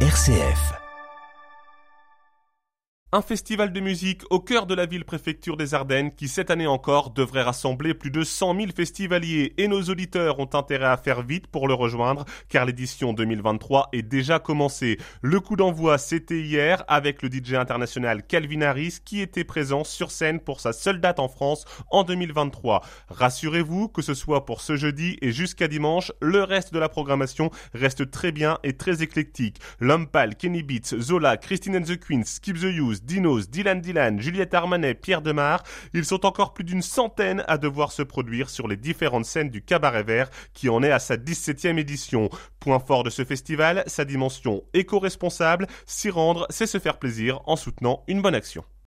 RCF. Un festival de musique au cœur de la ville-préfecture des Ardennes qui cette année encore devrait rassembler plus de 100 000 festivaliers et nos auditeurs ont intérêt à faire vite pour le rejoindre car l'édition 2023 est déjà commencée. Le coup d'envoi c'était hier avec le DJ international Calvin Harris qui était présent sur scène pour sa seule date en France en 2023. Rassurez-vous que ce soit pour ce jeudi et jusqu'à dimanche, le reste de la programmation reste très bien et très éclectique. L'homme Kenny Beats, Zola, Christine and the Queens, Skip the Use, Dinos, Dylan Dylan, Juliette Armanet, Pierre Demar, ils sont encore plus d'une centaine à devoir se produire sur les différentes scènes du Cabaret Vert qui en est à sa 17e édition. Point fort de ce festival, sa dimension éco-responsable, s'y rendre, c'est se faire plaisir en soutenant une bonne action.